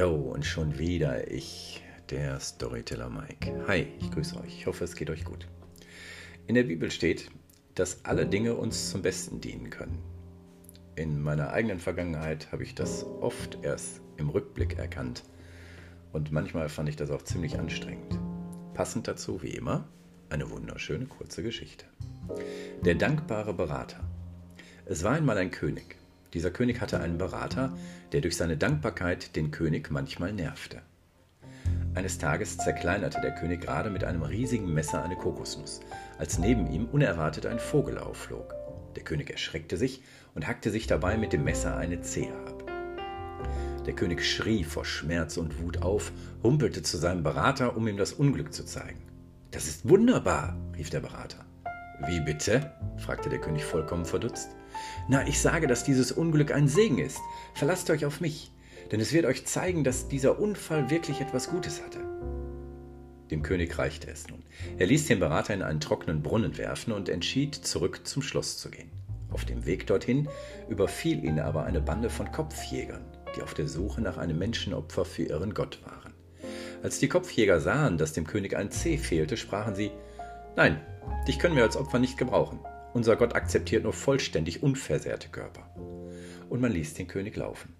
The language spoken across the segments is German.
Jo, und schon wieder ich, der Storyteller Mike. Hi, ich grüße euch. Ich hoffe, es geht euch gut. In der Bibel steht, dass alle Dinge uns zum Besten dienen können. In meiner eigenen Vergangenheit habe ich das oft erst im Rückblick erkannt. Und manchmal fand ich das auch ziemlich anstrengend. Passend dazu, wie immer, eine wunderschöne kurze Geschichte. Der dankbare Berater. Es war einmal ein König. Dieser König hatte einen Berater, der durch seine Dankbarkeit den König manchmal nervte. Eines Tages zerkleinerte der König gerade mit einem riesigen Messer eine Kokosnuss, als neben ihm unerwartet ein Vogel aufflog. Der König erschreckte sich und hackte sich dabei mit dem Messer eine Zehe ab. Der König schrie vor Schmerz und Wut auf, humpelte zu seinem Berater, um ihm das Unglück zu zeigen. Das ist wunderbar, rief der Berater. Wie bitte? fragte der König vollkommen verdutzt. Na, ich sage, dass dieses Unglück ein Segen ist. Verlasst euch auf mich, denn es wird euch zeigen, dass dieser Unfall wirklich etwas Gutes hatte. Dem König reichte es nun. Er ließ den Berater in einen trockenen Brunnen werfen und entschied, zurück zum Schloss zu gehen. Auf dem Weg dorthin überfiel ihn aber eine Bande von Kopfjägern, die auf der Suche nach einem Menschenopfer für ihren Gott waren. Als die Kopfjäger sahen, dass dem König ein Zeh fehlte, sprachen sie Nein, dich können wir als Opfer nicht gebrauchen. Unser Gott akzeptiert nur vollständig unversehrte Körper. Und man ließ den König laufen.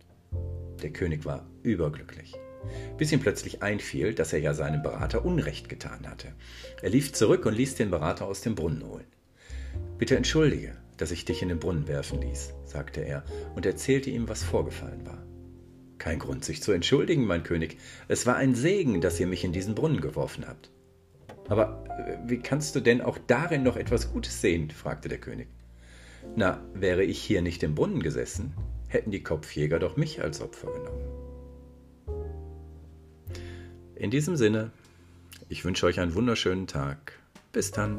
Der König war überglücklich, bis ihm plötzlich einfiel, dass er ja seinem Berater Unrecht getan hatte. Er lief zurück und ließ den Berater aus dem Brunnen holen. Bitte entschuldige, dass ich dich in den Brunnen werfen ließ, sagte er und erzählte ihm, was vorgefallen war. Kein Grund, sich zu entschuldigen, mein König. Es war ein Segen, dass ihr mich in diesen Brunnen geworfen habt. Aber äh, wie kannst du denn auch darin noch etwas Gutes sehen? fragte der König. Na, wäre ich hier nicht im Brunnen gesessen, hätten die Kopfjäger doch mich als Opfer genommen. In diesem Sinne, ich wünsche euch einen wunderschönen Tag. Bis dann.